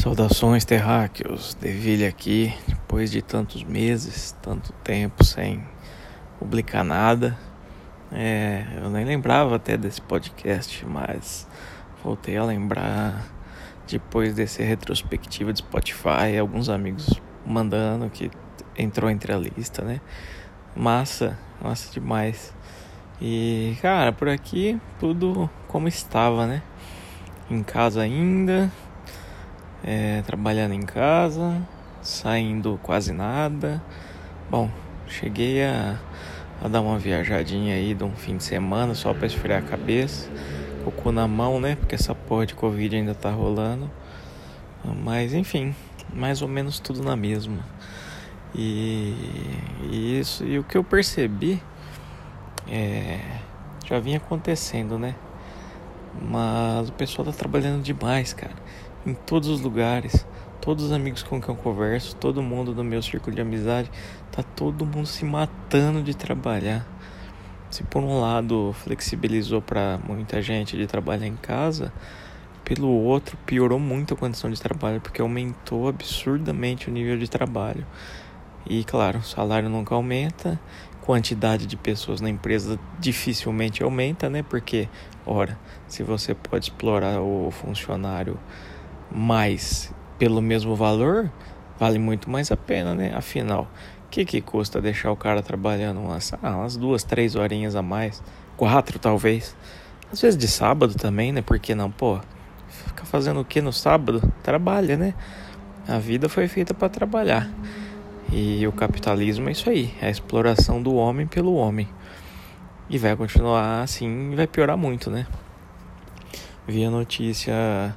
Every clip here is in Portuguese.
Saudações terráqueos, Deville aqui, depois de tantos meses, tanto tempo sem publicar nada. É, eu nem lembrava até desse podcast, mas voltei a lembrar depois desse retrospectiva de Spotify, alguns amigos mandando que entrou entre a lista, né? Massa, massa demais. E cara, por aqui tudo como estava, né? Em casa ainda, é, trabalhando em casa, saindo quase nada. Bom, cheguei a, a dar uma viajadinha aí de um fim de semana só para esfriar a cabeça, o cu na mão, né? Porque essa porra de Covid ainda tá rolando. Mas enfim, mais ou menos tudo na mesma. E, e isso, e o que eu percebi é, já vinha acontecendo, né? Mas o pessoal tá trabalhando demais, cara em todos os lugares. Todos os amigos com quem eu converso, todo mundo do meu círculo de amizade, tá todo mundo se matando de trabalhar. Se por um lado flexibilizou para muita gente de trabalhar em casa, pelo outro piorou muito a condição de trabalho porque aumentou absurdamente o nível de trabalho. E claro, o salário nunca aumenta, quantidade de pessoas na empresa dificilmente aumenta, né? Porque, ora, se você pode explorar o funcionário mais pelo mesmo valor, vale muito mais a pena, né? Afinal, o que, que custa deixar o cara trabalhando umas, ah, umas duas, três horinhas a mais? Quatro, talvez. Às vezes de sábado também, né? Porque não, pô, ficar fazendo o que no sábado? Trabalha, né? A vida foi feita para trabalhar. E o capitalismo é isso aí, é a exploração do homem pelo homem. E vai continuar assim, vai piorar muito, né? Vi a notícia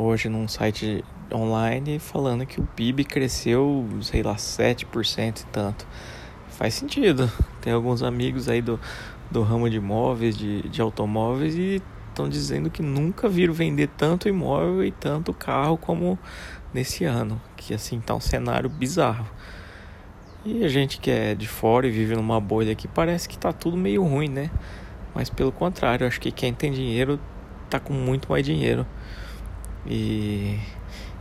hoje num site online falando que o PIB cresceu, sei lá, 7% e tanto. Faz sentido. Tem alguns amigos aí do, do ramo de imóveis, de, de automóveis, e estão dizendo que nunca viram vender tanto imóvel e tanto carro como nesse ano. Que assim tá um cenário bizarro. E a gente que é de fora e vive numa bolha aqui parece que tá tudo meio ruim, né? Mas pelo contrário, acho que quem tem dinheiro tá com muito mais dinheiro. E,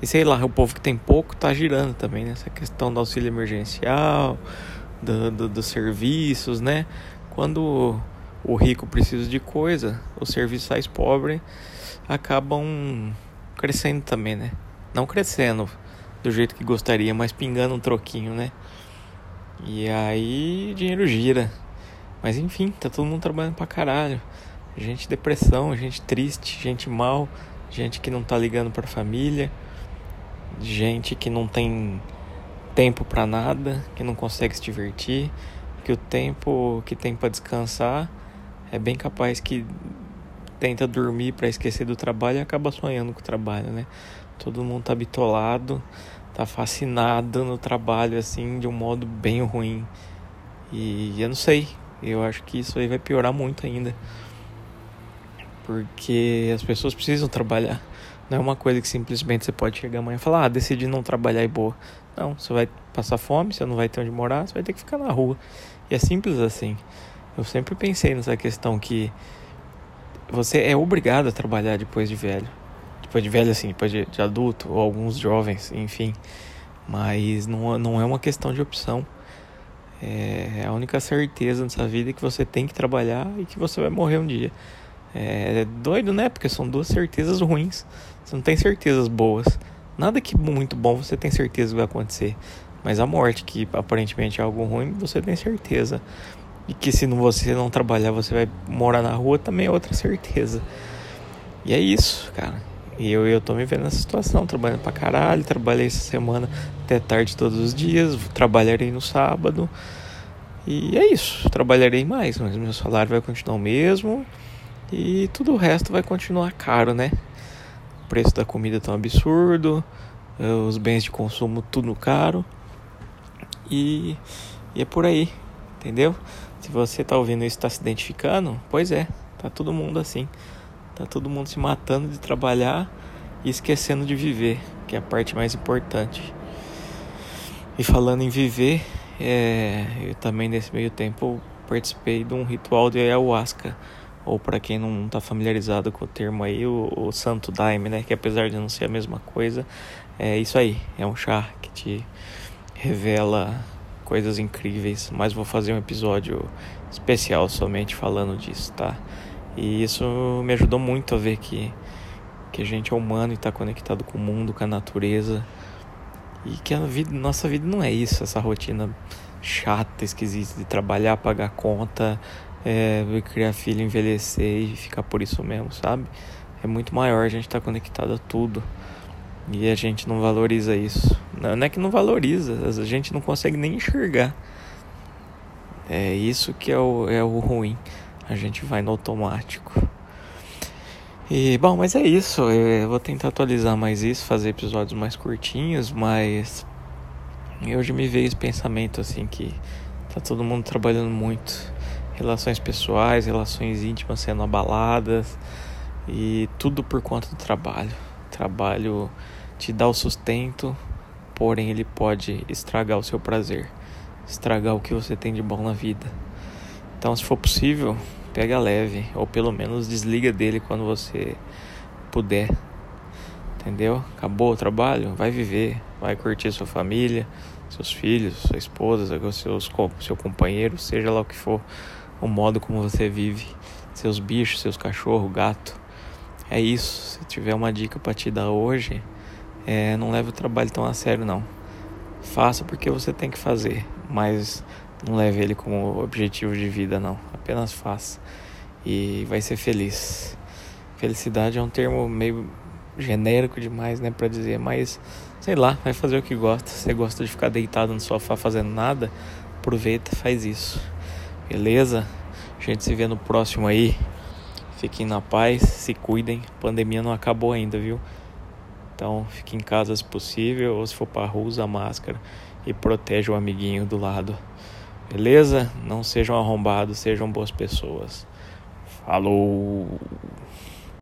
e sei lá, o povo que tem pouco tá girando também né? questão do auxílio emergencial, do, do, dos serviços, né? Quando o rico precisa de coisa, os serviçais pobres acabam crescendo também, né? Não crescendo do jeito que gostaria, mas pingando um troquinho, né? E aí dinheiro gira. Mas enfim, tá todo mundo trabalhando pra caralho. Gente depressão, gente triste, gente mal, gente que não tá ligando para família, gente que não tem tempo para nada, que não consegue se divertir, que o tempo que tem para descansar é bem capaz que tenta dormir para esquecer do trabalho e acaba sonhando com o trabalho, né? Todo mundo tá bitolado, tá fascinado no trabalho assim de um modo bem ruim. E eu não sei, eu acho que isso aí vai piorar muito ainda porque as pessoas precisam trabalhar. Não é uma coisa que simplesmente você pode chegar amanhã e falar, ah, decidi não trabalhar e boa. Não, você vai passar fome, você não vai ter onde morar, você vai ter que ficar na rua. E é simples assim. Eu sempre pensei nessa questão que você é obrigado a trabalhar depois de velho. Depois de velho, assim, depois de, de adulto, ou alguns jovens, enfim. Mas não, não é uma questão de opção. É a única certeza nessa vida é que você tem que trabalhar e que você vai morrer um dia. É, é doido, né? Porque são duas certezas ruins. Você não tem certezas boas. Nada que muito bom você tem certeza que vai acontecer. Mas a morte, que aparentemente é algo ruim, você tem certeza. E que se você não trabalhar, você vai morar na rua, também é outra certeza. E é isso, cara. E eu, eu tô me vendo nessa situação, trabalhando pra caralho. Trabalhei essa semana até tarde todos os dias. Trabalharei no sábado. E é isso. Trabalharei mais, mas meu salário vai continuar o mesmo. E tudo o resto vai continuar caro, né? O preço da comida tão absurdo, eh, os bens de consumo tudo caro. E, e é por aí, entendeu? Se você tá ouvindo isso está se identificando, pois é, tá todo mundo assim. Tá todo mundo se matando de trabalhar e esquecendo de viver, que é a parte mais importante. E falando em viver, é, eu também nesse meio tempo participei de um ritual de ayahuasca ou para quem não está familiarizado com o termo aí, o, o, Santo Daime, né? Que apesar de não ser a mesma coisa, é isso aí. É um chá que te revela coisas incríveis. Mas vou fazer um episódio especial somente falando disso, tá? E isso me ajudou muito a ver que, que a gente é humano e está conectado com o mundo, com a natureza. E que a vida, nossa vida não é isso, essa rotina chata, esquisita de trabalhar, pagar conta, é, criar filho, envelhecer e ficar por isso mesmo, sabe? É muito maior, a gente está conectado a tudo. E a gente não valoriza isso. Não é que não valoriza, a gente não consegue nem enxergar. É isso que é o, é o ruim. A gente vai no automático. E bom, mas é isso. Eu vou tentar atualizar mais isso, fazer episódios mais curtinhos, mas hoje me veio esse pensamento assim que tá todo mundo trabalhando muito relações pessoais, relações íntimas sendo abaladas e tudo por conta do trabalho. O trabalho te dá o sustento, porém ele pode estragar o seu prazer, estragar o que você tem de bom na vida. Então, se for possível, pega leve ou pelo menos desliga dele quando você puder. Entendeu? Acabou o trabalho, vai viver, vai curtir sua família, seus filhos, sua esposa, seus, seu companheiro, seja lá o que for o modo como você vive, seus bichos, seus cachorros, gato. É isso. Se tiver uma dica para te dar hoje, é, não leve o trabalho tão a sério não. Faça porque você tem que fazer, mas não leve ele como objetivo de vida não. Apenas faça e vai ser feliz. Felicidade é um termo meio genérico demais, né, para dizer, mas sei lá, vai fazer o que gosta. Você gosta de ficar deitado no sofá fazendo nada? Aproveita, faz isso. Beleza? A gente se vê no próximo aí. Fiquem na paz, se cuidem. A pandemia não acabou ainda, viu? Então, fique em casa se possível, ou se for pra rua, usa máscara e proteja o amiguinho do lado. Beleza? Não sejam arrombados, sejam boas pessoas. Falou!